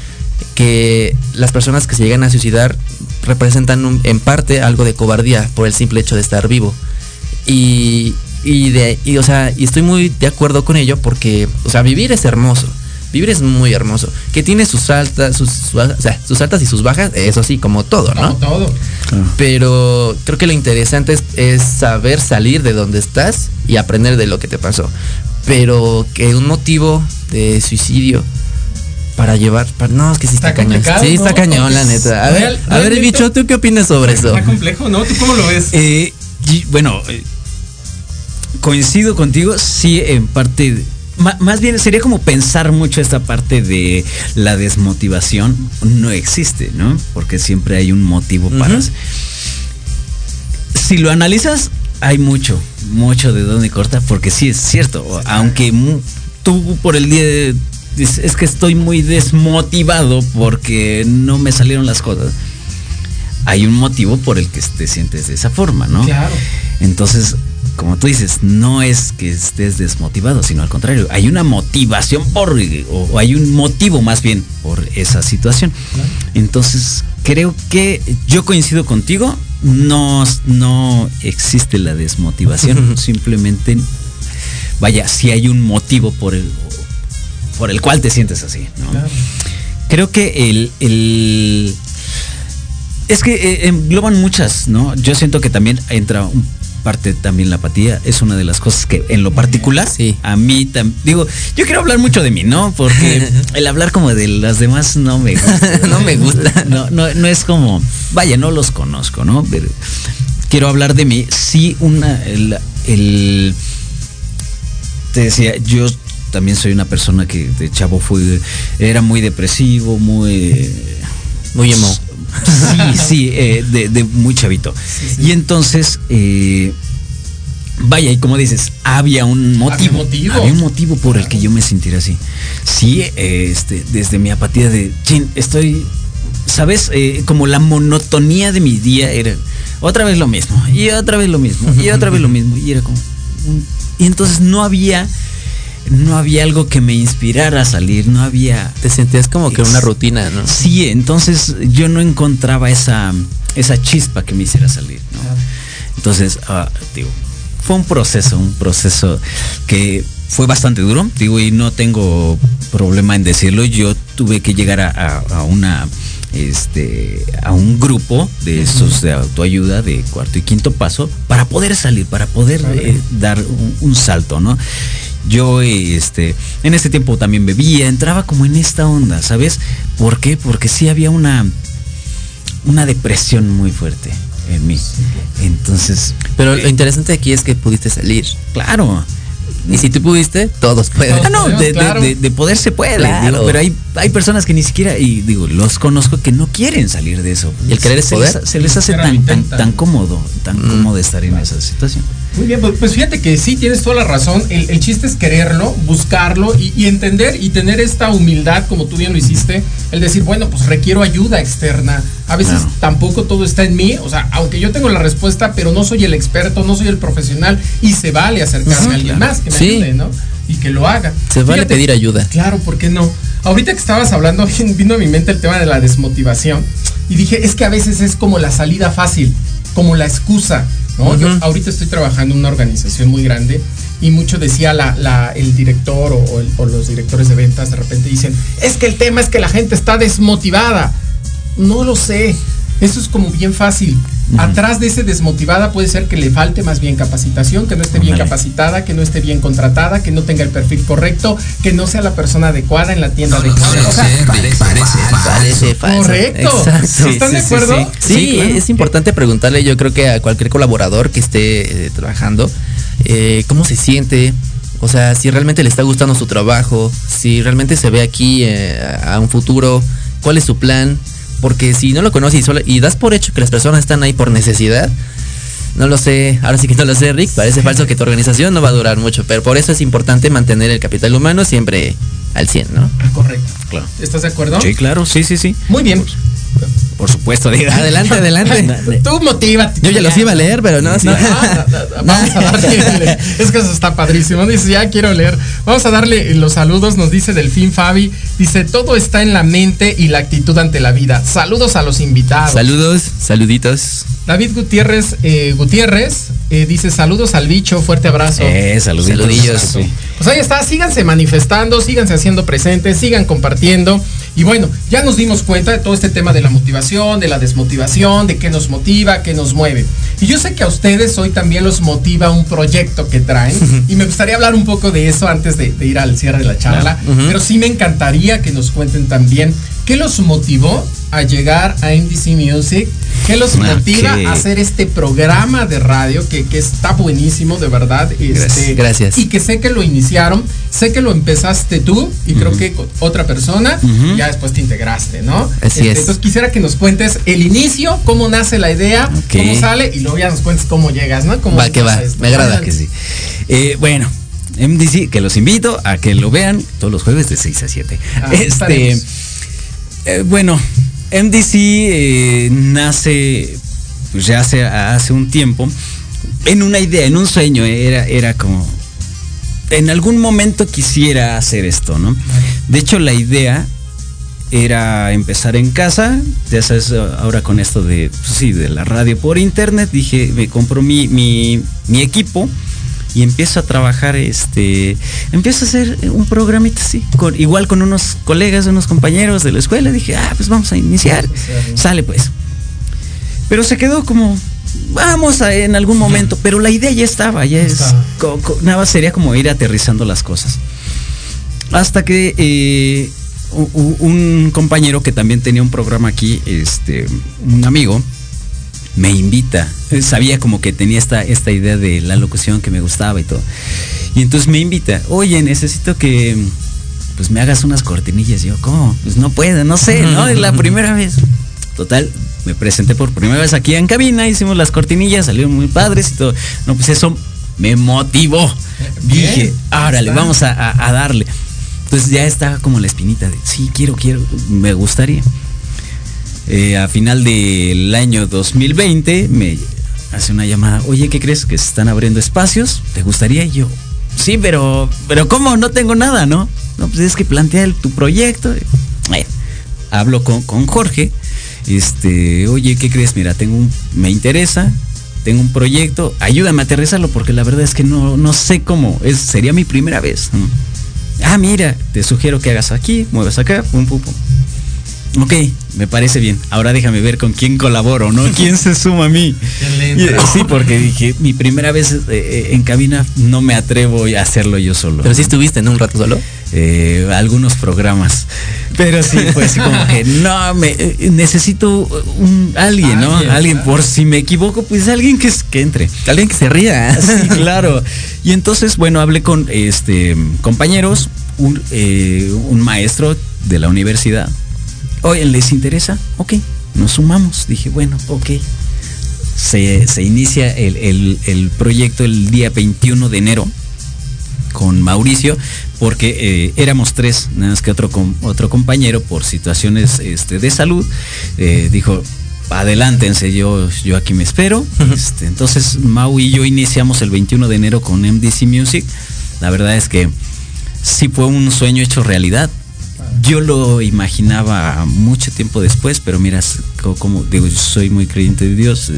que las personas que se llegan a suicidar representan un- en parte algo de cobardía por el simple hecho de estar vivo. Y, y de, y, o sea, y estoy muy de acuerdo con ello porque, o sea, vivir es hermoso. Vivir es muy hermoso. Que tiene sus altas, sus, sus- o sea, sus altas y sus bajas, eso sí, como todo, Como ¿no? todo. Pero creo que lo interesante es, es saber salir de donde estás y aprender de lo que te pasó. Pero que un motivo de suicidio para llevar. para- no, es que sí está, Está cañón. Sí, está ¿no? cañón, la neta. A ver, Real- a ver, bicho, ¿tú qué opinas sobre eso? Está complejo, ¿no? ¿Tú cómo lo ves? Eh, y, bueno, eh, coincido contigo, sí, en parte. Más bien sería como pensar mucho esta parte de la desmotivación. No existe, ¿no? Porque siempre hay un motivo para. Si lo analizas, hay mucho, mucho de dónde corta, porque sí es cierto. Aunque tú por el día de- dices, es que estoy muy desmotivado porque no me salieron las cosas. Hay un motivo por el que te sientes de esa forma, ¿no? Claro. Entonces, como tú dices, no es que estés desmotivado, sino al contrario, hay una motivación por, o, hay un motivo más bien por esa situación. Entonces, creo que yo coincido contigo, no, no existe la desmotivación, simplemente, vaya, si hay un motivo por el, por el cual te sientes así, ¿no? Claro. Creo que el, el- es que eh, engloban muchas, ¿no? Yo siento que también entra un parte también la apatía es una de las cosas que en lo particular Sí. a mí tam- digo yo quiero hablar mucho de mí no porque el hablar como de las demás no me gusta No me gusta. no, no no es como vaya no los conozco no pero quiero hablar de mí sí una el, el- te decía yo también soy una persona que de chavo fue era muy depresivo muy Muy emo. Sí, sí, eh, de, de muy chavito. Y entonces, eh, vaya, y como dices, había un motivo. motivo. Había un motivo por el que yo me sintiera así. Sí, eh, este, desde mi apatía de, chin, estoy ¿sabes? Eh, como la monotonía de mi día era otra vez lo mismo, y otra vez lo mismo, y otra vez lo mismo. Y era como. un- y entonces no había. No había algo que me inspirara a salir, no había. Te sentías como que una rutina, ¿no? Sí, entonces yo no encontraba esa, esa chispa que me hiciera salir, ¿no? Entonces, ah, digo, fue un proceso, un proceso que fue bastante duro, digo, y no tengo problema en decirlo. Yo tuve que llegar a, a- a una este a un grupo de esos de autoayuda de cuarto y quinto paso para poder salir, para poder eh, dar un, un salto, ¿no? Yo este en ese tiempo también bebía, entraba como en esta onda, ¿sabes? ¿Por qué? Porque sí había una una depresión muy fuerte en mí. Entonces, Pero lo interesante aquí es que pudiste salir. claro. Y si tú pudiste, todos pueden. Ah, no, de, de- Claro. de- de poder se puede, Claro. digo, pero hay, hay personas que ni siquiera, y digo, los conozco que no quieren salir de eso. ¿Y el querer es se poder? les, se les hace tan, tan, tan cómodo, tan Mm. cómodo estar en esa situación. Muy bien, pues, pues fíjate que sí, tienes toda la razón. El, el chiste es quererlo, buscarlo y, y entender y tener esta humildad, como tú bien lo hiciste, el decir, bueno, pues requiero ayuda externa. A veces tampoco todo está en mí, o sea, aunque yo tengo la respuesta, pero no soy el experto, no soy el profesional y se vale acercarme a alguien claro. más que me Sí. ayude, ¿no? Y que lo haga. Se vale pedir ayuda. Claro, ¿por qué no? Ahorita que estabas hablando, vino a mi mente el tema de la desmotivación y dije, es que a veces es como la salida fácil, como la excusa, ¿no? Yo ahorita estoy trabajando en una organización muy grande y mucho decía la, la- el director o, o el- o los directores de ventas de repente dicen, es que el tema es que la gente está desmotivada. No lo sé. Eso es como bien fácil. Atrás de ese desmotivada puede ser que le falte más bien capacitación, que no esté bien capacitada, que no esté bien contratada, que no tenga el perfil correcto, que no sea la persona adecuada en la tienda adecuada. O sea, Parece falso. Correcto. Exacto. Sí, ¿Están sí, de sí, acuerdo? sí. Sí, Sí, claro. es importante preguntarle, yo creo que a cualquier colaborador que esté eh, trabajando, eh, cómo se siente, o sea, si realmente le está gustando su trabajo, si realmente se ve aquí eh, a un futuro, cuál es su plan, porque si no lo conoces y, solo- y das por hecho que las personas están ahí por necesidad, no lo sé, ahora sí que no lo sé, Rick, parece falso que tu organización no va a durar mucho, pero por eso es importante mantener el capital humano siempre al 100, ¿no? Correcto. Claro. ¿Estás de acuerdo? Sí, claro, sí, sí, sí. Muy bien. Por supuesto, diga. Adelante, adelante. Tú motívate. Yo ya los iba a leer, pero no. No, no, no, vamos a darle. Es que eso está padrísimo. Dice, ya quiero leer. Vamos a darle los saludos. Nos dice Delfín Fabi. Dice, todo está en la mente y la actitud ante la vida. Saludos a los invitados. Saludos, saluditos. David Gutiérrez eh, Gutiérrez eh, dice, saludos al bicho. Fuerte abrazo. Eh, saluditos. Saludillos. Pues ahí está, síganse manifestando, síganse haciendo presentes, sigan compartiendo. Y bueno, ya nos dimos cuenta de todo este tema de la motivación, de la desmotivación, de qué nos motiva, qué nos mueve. Y yo sé que a ustedes hoy también los motiva un proyecto que traen. y me gustaría hablar un poco de eso antes de, de ir al cierre de la charla. Pero sí me encantaría que nos cuenten también qué los motivó a llegar a MDC Music, qué los motiva a hacer este programa de radio que, que está buenísimo, de verdad. Este, Gracias. Y que sé que lo iniciaron, sé que lo empezaste tú y creo que otra persona, y ya después te integraste, ¿no? Así Este, es. Entonces quisiera que nos cuentes el inicio, cómo nace la idea, Ok. cómo sale y luego ya nos cuentes cómo llegas, ¿no? Cómo Va, que va, esto. me agrada. Que sí. Eh, bueno, MDC, que los invito a que lo vean todos los jueves de 6 a 7. Ah, este, estaremos. Eh, bueno, MDC eh, nace pues ya hace, hace un tiempo en una idea, en un sueño. Era, era como. En algún momento quisiera hacer esto, ¿no? De hecho, la idea era empezar en casa. Ya sabes, ahora con esto de, pues sí, de la radio por internet, dije, me compro mi, mi, mi equipo y empiezo a trabajar, este, empiezo a hacer un programita así, con, igual con unos colegas, unos compañeros de la escuela. Dije, ah, pues vamos a iniciar. Sale pues. Pero se quedó como, vamos a, en algún momento, pero la idea ya estaba, ya es, Estaba. co- co- nada más sería como ir aterrizando las cosas. Hasta que eh, un compañero que también tenía un programa aquí, este, un amigo, me invita. Sabía como que tenía esta, esta idea de la locución que me gustaba y todo. Y entonces me invita, oye, necesito que pues me hagas unas cortinillas. Y yo, ¿cómo? Pues no puedo, no sé, ¿no? Es la primera vez. Total, me presenté por primera vez aquí en cabina, hicimos las cortinillas, salieron muy padres y todo. No, pues eso me motivó. Bien, Dije, árale, vamos a, a- a darle. Entonces ya estaba como la espinita de, sí, quiero, quiero, me gustaría. Eh, a final del año 2020 me hace una llamada, oye, ¿qué crees? Que se están abriendo espacios, ¿te gustaría? Y yo, sí, pero, pero ¿cómo? No tengo nada, ¿no? No, pues es que plantea tu proyecto. Bueno, hablo con, con Jorge, este, oye, ¿qué crees? Mira, tengo un, me interesa, tengo un proyecto, ayúdame a aterrizarlo porque la verdad es que no, no sé cómo, es, sería mi primera vez. Ah, mira, te sugiero que hagas aquí, muevas acá, pum, pum, pum. Ok, me parece bien. Ahora déjame ver con quién colaboro, ¿no? ¿Quién se suma a mí? Eh, sí, porque dije, mi primera vez eh, eh, en cabina no me atrevo a hacerlo yo solo. Pero sí estuviste, ¿no? Un rato solo. Eh, algunos programas. Pero sí, fue así como que no, me, eh, necesito un alguien, ¿no? Alguien, Alguien, claro. por si me equivoco, pues alguien que, es- que entre. Alguien que se ría. Sí, claro. Y entonces, bueno, hablé con este compañeros, un, eh, un maestro de la universidad. Oye, ¿les interesa? Ok, nos sumamos. Dije, bueno, ok. Se, se inicia el, el- el proyecto el día 21 de enero con Mauricio, porque eh, éramos tres, nada más que otro, otro compañero por situaciones este, de salud, eh, dijo, adelántense, yo, yo aquí me espero. Este, entonces Mau y yo iniciamos el 21 de enero con MDC Music. La verdad es que sí fue un sueño hecho realidad. Yo lo imaginaba mucho tiempo después, pero mira, es co- como digo, yo soy muy creyente de Dios,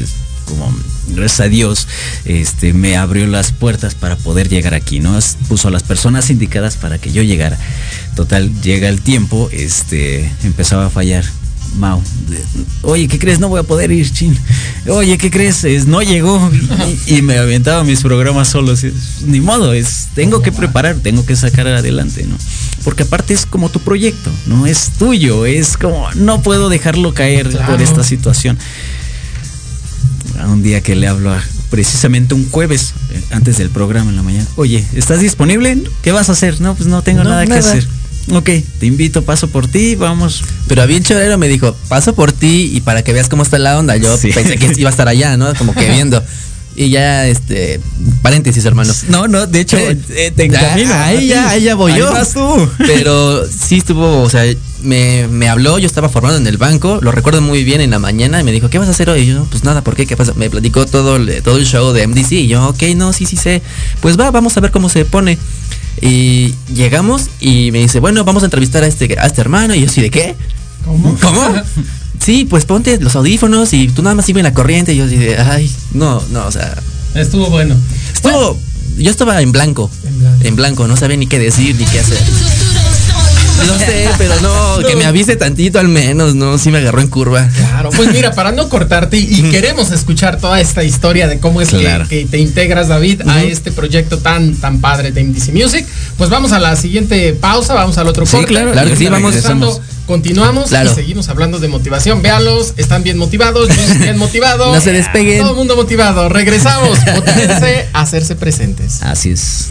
como gracias a Dios, este, me abrió las puertas para poder llegar aquí, ¿no? Puso a las personas indicadas para que yo llegara. Total, llega el tiempo, este, empezaba a fallar. Mau, oye, ¿qué crees? No voy a poder ir, chin. Oye, ¿qué crees? Es, no llegó y, y me aventaba mis programas solos. Es- Ni modo, es, tengo que preparar, tengo que sacar adelante, ¿no? Porque aparte es como tu proyecto, ¿no? Es tuyo, es como, no puedo dejarlo caer Claro. por esta situación. A un día que le hablo a, precisamente un jueves, eh, antes del programa en la mañana. Oye, ¿estás disponible? ¿Qué vas a hacer? No, pues no tengo No, nada, que hacer. Ok, te invito, paso por ti, vamos. Pero a bien chévere me dijo, paso por ti y para que veas cómo está la onda. Yo Sí. pensé que iba a estar allá, ¿no? Como que viendo. Y ya, este, paréntesis, hermano. No, no, de hecho, Eh, eh, te encamino. ahí ya, ahí ya voy Ahí yo. vas tú. Pero sí estuvo, o sea, me, me habló, yo estaba formado en el banco, lo recuerdo muy bien en la mañana y me dijo, ¿qué vas a hacer hoy? Y yo, pues nada, ¿por qué? ¿Qué pasa? Me platicó todo el, todo el show de MDC y yo, ok, no, sí, sí sé. Pues va, vamos a ver cómo se pone. Y llegamos y me dice, bueno, vamos a entrevistar a este, a este hermano. Y yo, ¿sí de qué? ¿Cómo? ¿Cómo? Sí, pues ponte los audífonos y tú nada más sigue la corriente. Y yo así de, ay, no, no, o sea, Estuvo bueno. estuvo, yo estaba en blanco, En blanco. en blanco, no sabía ni qué decir ni qué hacer. Lo sé, pero no, que me avise tantito al menos, no, sí me agarró en curva. Claro, pues mira, para no cortarte y queremos escuchar toda esta historia de cómo es que- Claro. que, te integras, David, a este proyecto tan tan padre de MDC Music, pues vamos a la siguiente pausa, vamos al otro Sí, corte. claro, claro que sí, vamos. Regresando, Continuamos Claro. y seguimos hablando de motivación. Véalos, están bien motivados, yo estoy bien motivado. No se despeguen. Todo el mundo motivado. Regresamos. Motívense a hacerse presentes. Así es.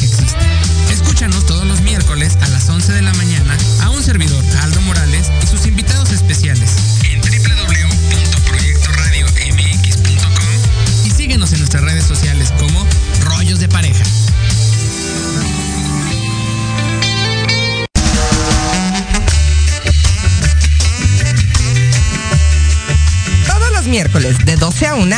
Escúchanos todos los miércoles a las 11 de la mañana a un servidor, Aldo Morales, y sus invitados especiales en www.proyectoradiomx.com y síguenos en nuestras redes sociales como Rollos de Pareja. Todos los miércoles de 12 a 1,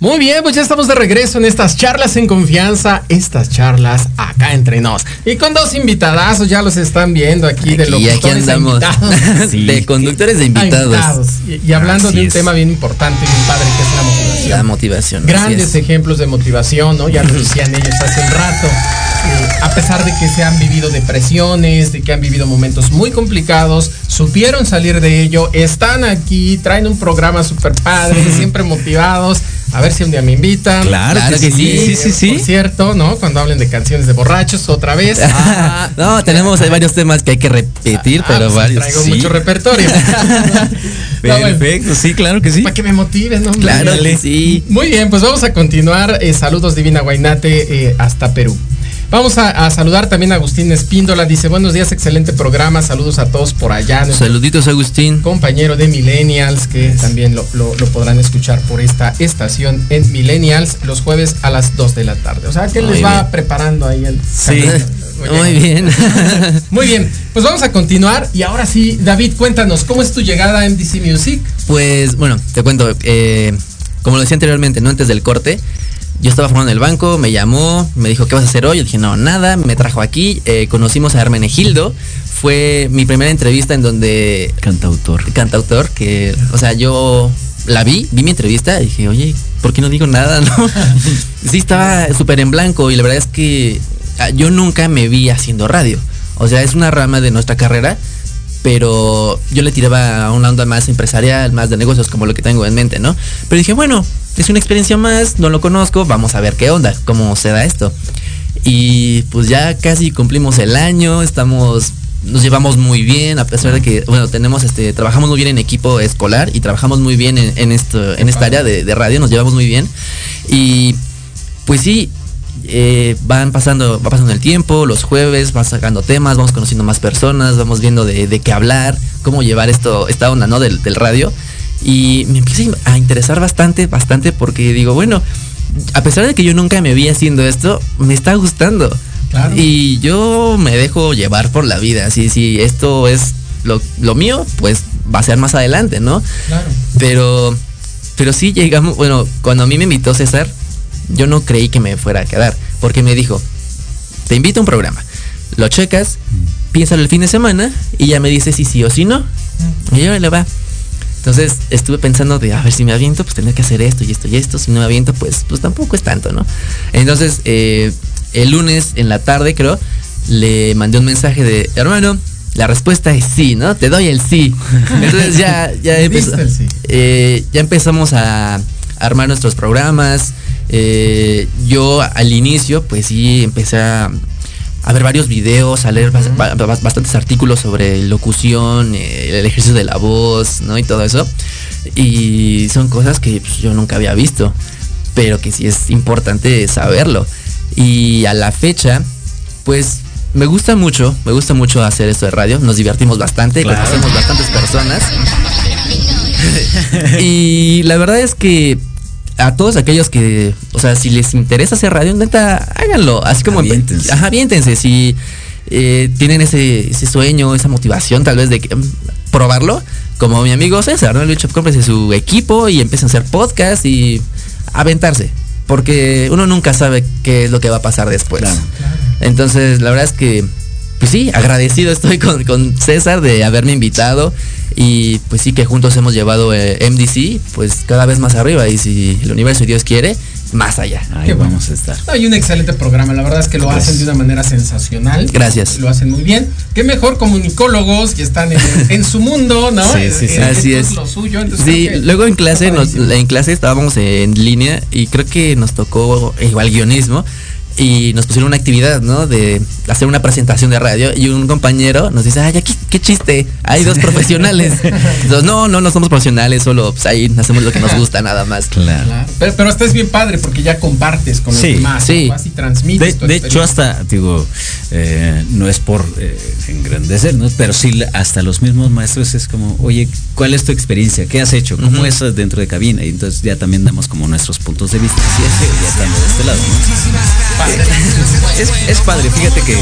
Muy bien, pues ya estamos de regreso en estas charlas en confianza, estas charlas acá entre nos. Y con dos invitadazos, ya los están viendo aquí, de Y aquí locutores a andamos. invitados. De conductores de invitados. Y, y hablando Así de un es. tema bien importante y bien padre que es la motivación. La motivación. Grandes es. ejemplos de motivación, ¿no? Ya lo decían ellos hace un rato. Eh, a pesar de que se han vivido depresiones, de que han vivido momentos muy complicados, supieron salir de ello, están aquí, traen un programa súper padre, siempre motivados. A ver si un día me invitan. Claro Claro que que sí, sí, sí, sí. Por cierto, ¿no? Cuando hablen de canciones de borrachos otra vez. no, tenemos hay varios temas que hay que repetir, Ah, pero pues, varios. Traigo sí. mucho repertorio. No, bueno. Perfecto, sí, claro que sí. Para que me motiven, ¿no? Claro que sí. Muy bien, pues vamos a continuar. Eh, saludos Divina Guainate eh, hasta Perú. Vamos a, a saludar también a Agustín Espíndola. Dice, buenos días, excelente programa. Saludos a todos por allá. Nuestro Saluditos, Agustín. compañero de Millennials, que también lo, lo- lo podrán escuchar por esta estación en Millennials los jueves a las 2 de la tarde. O sea, que Muy les va bien. preparando ahí el... Sí. Muy bien. Muy bien, pues vamos a continuar. Y ahora sí, David, cuéntanos, ¿cómo es tu llegada a MDC Music? Pues bueno, te cuento, eh, como lo decía anteriormente, no antes del corte, yo estaba formando en el banco, me llamó, me dijo, ¿qué vas a hacer hoy? Yo dije, no, nada, me trajo aquí, eh, conocimos a Hermenegildo, fue mi primera entrevista en donde... Cantautor. Cantautor, que, o sea, yo la vi, vi mi entrevista y dije, oye, ¿por qué no digo nada? No? sí, estaba súper en blanco y la verdad es que ah, yo nunca me vi haciendo radio. O sea, es una rama de nuestra carrera, pero yo le tiraba a una onda más empresarial, más de negocios, como lo que tengo en mente, ¿no? Pero dije, bueno, es una experiencia más, no lo conozco, vamos a ver qué onda, cómo se da esto. Y pues ya casi cumplimos el año, estamos, nos llevamos muy bien, a pesar de que, bueno, tenemos este, trabajamos muy bien en equipo escolar y trabajamos muy bien en, esto, en esta área de, radio, nos llevamos muy bien. Y pues sí, eh, van pasando, va pasando el tiempo, los jueves, van sacando temas, vamos conociendo más personas, vamos viendo de, qué hablar, cómo llevar esto, esta onda, ¿no? Del radio. Y me empieza a interesar bastante, bastante, porque digo, bueno, a pesar de que yo nunca me vi haciendo esto, me está gustando. Claro. Y yo me dejo llevar por la vida. Así, si esto es lo, lo mío, pues va a ser más adelante, ¿no? Claro. Pero, pero sí llegamos, bueno, cuando a mí me invitó César, yo no creí que me fuera a quedar, porque me dijo, te invito a un programa, lo checas, piénsalo el fin de semana y ya me dices si sí o si no. Y yo le va. Entonces estuve pensando de, a ver, si me aviento, pues tener que hacer esto y esto y esto. Si no me aviento, pues, pues tampoco es tanto, ¿no? Entonces, eh, el lunes en la tarde, creo, le mandé un mensaje de, hermano, la respuesta es sí, ¿no? Te doy el sí. Entonces ya, ya, empezó- sí. eh, ya empezamos a armar nuestros programas. Eh, yo al inicio, pues sí, empecé a, a ver varios videos, a leer bas- ba- ba- bastantes artículos sobre locución, eh, el ejercicio de la voz, ¿no? Y todo eso. Y son cosas que pues, yo nunca había visto, pero que sí es importante saberlo. Y a la fecha, pues me gusta mucho, me gusta mucho hacer esto de radio, nos divertimos bastante, Claro. conocemos bastantes personas. y la verdad es que a todos aquellos que, o sea, si les interesa hacer radio, neta, háganlo. Así como Aviéntense. Ajá, aviéntense. Si eh, tienen ese, ese sueño, esa motivación tal vez de que, mm, probarlo, como mi amigo César, ¿no? El bicho, cómprese su equipo y empiecen a hacer podcast y aventarse. Porque uno nunca sabe qué es lo que va a pasar después. Entonces, la verdad es que, pues sí, agradecido estoy con, con César de haberme invitado. Y pues sí que juntos hemos llevado eh, MDC, pues cada vez más arriba. Y si el universo y Dios quiere, más allá. Ahí vamos a estar. Hay un excelente programa, la verdad es que lo hacen de una manera sensacional. Gracias. Lo hacen muy bien. Qué mejor comunicólogos que están en, en su mundo, ¿no? Sí, sí, sí. Eh, Así esto es. lo suyo, entonces Sí, luego en clase, nos- en clase estábamos en línea y creo que nos tocó igual guionismo y nos pusieron una actividad, ¿no? De hacer una presentación de radio y un compañero nos dice, ay, aquí, qué chiste, hay dos profesionales. Entonces, no, no, no somos profesionales, solo pues, ahí hacemos lo que nos gusta nada más. Claro. Claro. Pero, pero hasta es bien padre porque ya compartes con los Sí, demás. sí. ¿no? Vas y transmites. De, tu de hecho, hasta, digo, eh, no es por eh, engrandecer, ¿no? Pero sí, hasta los mismos maestros es como, oye, ¿cuál es tu experiencia? ¿Qué has hecho? ¿Cómo Ujú. es dentro de cabina? Y entonces ya también damos como nuestros puntos de vista. Sí, es que ya estando de este lado, ¿no? Es, es padre, fíjate que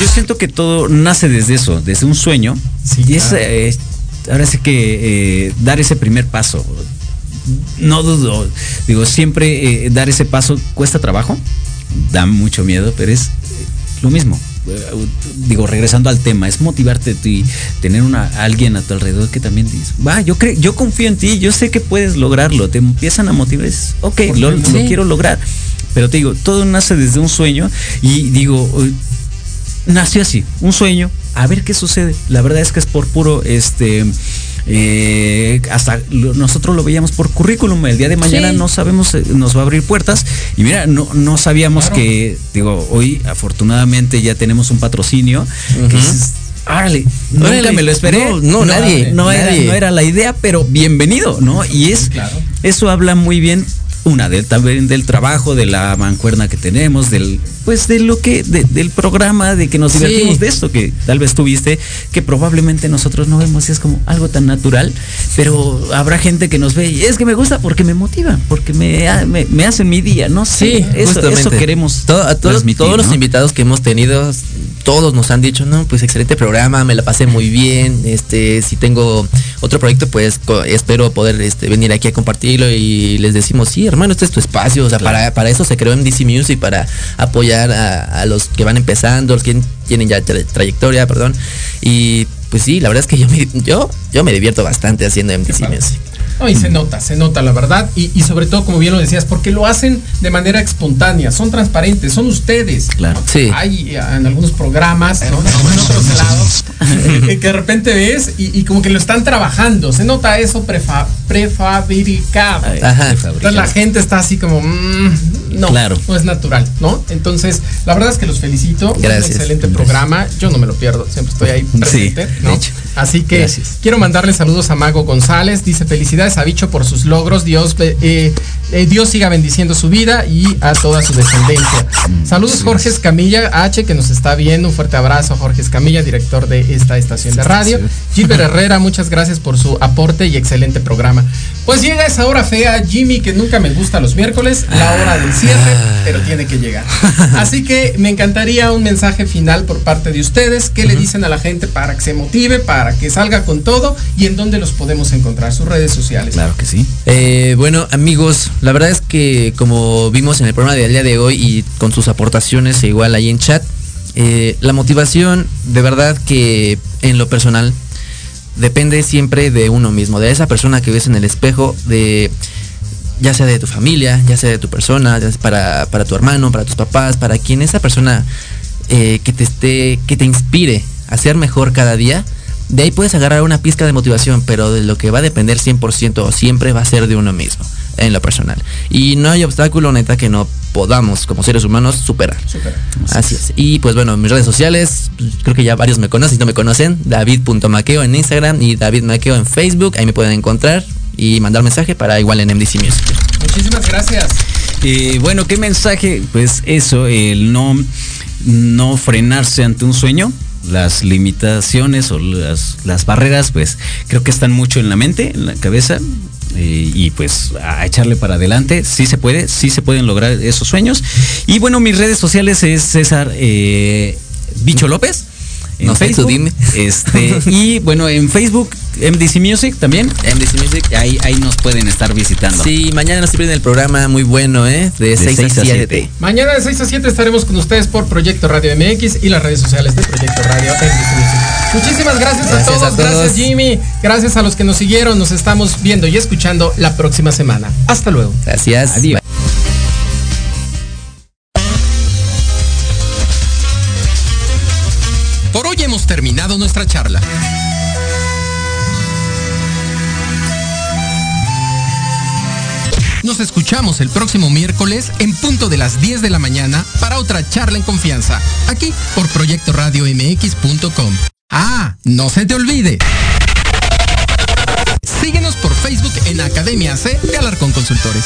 yo siento que todo nace desde eso, desde un sueño. Sí, y es, claro. eh, ahora sí que eh, dar ese primer paso. No dudo, digo, siempre eh, dar ese paso cuesta trabajo, da mucho miedo, pero es lo mismo. Digo, regresando al tema, es motivarte y tener una alguien a tu alrededor que también dice, va, yo creo, yo confío en ti, yo sé que puedes lograrlo, te empiezan a motivar, es, ok, lo, quiero lograr. Pero te digo, todo nace desde un sueño y digo, eh, nació así, un sueño, a ver qué sucede. La verdad es que es por puro, este, eh, hasta lo- nosotros lo veíamos por currículum. El día de mañana Sí. no sabemos, eh, nos va a abrir puertas. Y mira, no, no sabíamos Claro. que, digo, hoy afortunadamente ya tenemos un patrocinio. que Ujú. es- árale, nunca me lo esperé. No, no, nadie, No era, nadie. no era la idea, pero bienvenido, ¿no? Y es, Claro. eso habla muy bien una del también del trabajo de la mancuerna que tenemos del pues de lo que de- del programa de que nos Sí. divertimos de esto que tal vez tuviste que probablemente nosotros no vemos y es como algo tan natural pero habrá gente que nos ve y es que me gusta porque me motiva porque me, me, me hacen mi día no sé Sí, eso, justamente. eso queremos To- a todos, todos los ¿no? invitados que hemos tenido, todos nos han dicho, no, pues excelente programa, me la pasé muy bien. Este, si tengo otro proyecto, pues espero poder este, venir aquí a compartirlo y les decimos, sí, hermano, este es tu espacio. O sea, para, para eso se creó MDC Music, para apoyar a, a los que van empezando, los que tienen ya tra- trayectoria, perdón. Y pues sí, la verdad es que yo me, yo, yo me divierto bastante haciendo MDC. Music. No, y se nota, se nota la verdad. Y, y sobre todo, como bien lo decías, porque lo hacen de manera espontánea, son transparentes, son ustedes. Claro. Sí. Hay eh, en algunos programas, ¿no? en otros lados, que de repente ves y, y como que lo están trabajando. Se nota eso prefa- prefabricado. Ajá. Entonces la gente está así como, mm, no, Claro. no es natural, ¿no? Entonces, la verdad es que los felicito. Gracias. Un excelente programa. Yo no me lo pierdo, siempre estoy ahí presente, de ¿no? hecho. Así que Gracias. quiero mandarle saludos a Mago González. Dice felicidades a Bicho por sus logros. Dios, eh, eh, Dios siga bendiciendo su vida y a toda su descendencia. Saludos Jorge Escamilla H que nos está viendo. Un fuerte abrazo a Jorge Escamilla, director de esta estación de radio. Gilbert Herrera, muchas gracias por su aporte y excelente programa. Pues llega esa hora fea, Jimmy, que nunca me gusta los miércoles, la hora del cierre, pero tiene que llegar. Así que me encantaría un mensaje final por parte de ustedes. ¿Qué le dicen a la gente para que se motive, para que salga con todo y en dónde los podemos encontrar? Sus redes sociales. claro que sí Eh, bueno, amigos, la verdad es que como vimos en el programa del día de hoy y con sus aportaciones e igual ahí en chat, eh, la motivación de verdad que en lo personal depende siempre de uno mismo, de esa persona que ves en el espejo, de ya sea de tu familia, ya sea de tu persona, ya sea para, para tu hermano, para tus papás, para quien esa persona eh, que te esté, que te inspire a ser mejor cada día, de ahí puedes agarrar una pizca de motivación, pero de lo que va a depender 100% o siempre va a ser de uno mismo, en lo personal. Y no hay obstáculo, neta, que no podamos como seres humanos superar. Así es. Y pues bueno, mis redes sociales, creo que ya varios me conocen, si no me conocen, david.maqueo en Instagram y David Maqueo en Facebook, ahí me pueden encontrar y mandar mensaje para igual en MDC Music. Muchísimas gracias. Eh, bueno, ¿qué mensaje? Pues eso, el no, no frenarse ante un sueño. Las limitaciones o las, las barreras, pues creo que están mucho en la mente, en la cabeza. Eh, y pues a echarle para adelante. Sí se puede, sí se pueden lograr esos sueños. Y bueno, mis redes sociales es César eh, Bicho López. en No sé, tú Facebook. dime. Este, y bueno, en Facebook, MDC Music también. MDC Music. Ahí, ahí nos pueden estar visitando. Sí, mañana no se pierden el programa muy bueno, ¿eh? De, 6, seis a a 7. siete. Mañana de 6 a 7 estaremos con ustedes por Proyecto Radio MX y las redes sociales de Proyecto Radio MX. Muchísimas gracias, Gracias a, a todos, todos. gracias Jimmy, gracias a los que nos siguieron, nos estamos viendo y escuchando la próxima semana. Hasta luego. Gracias. Adiós. Por hoy hemos terminado nuestra charla. Nos escuchamos el próximo miércoles en punto de las 10 de la mañana para otra charla en confianza, aquí por Proyecto Radio MX.com. Ah, no se te olvide. Síguenos por Facebook en Academia C de Alarcón Consultores.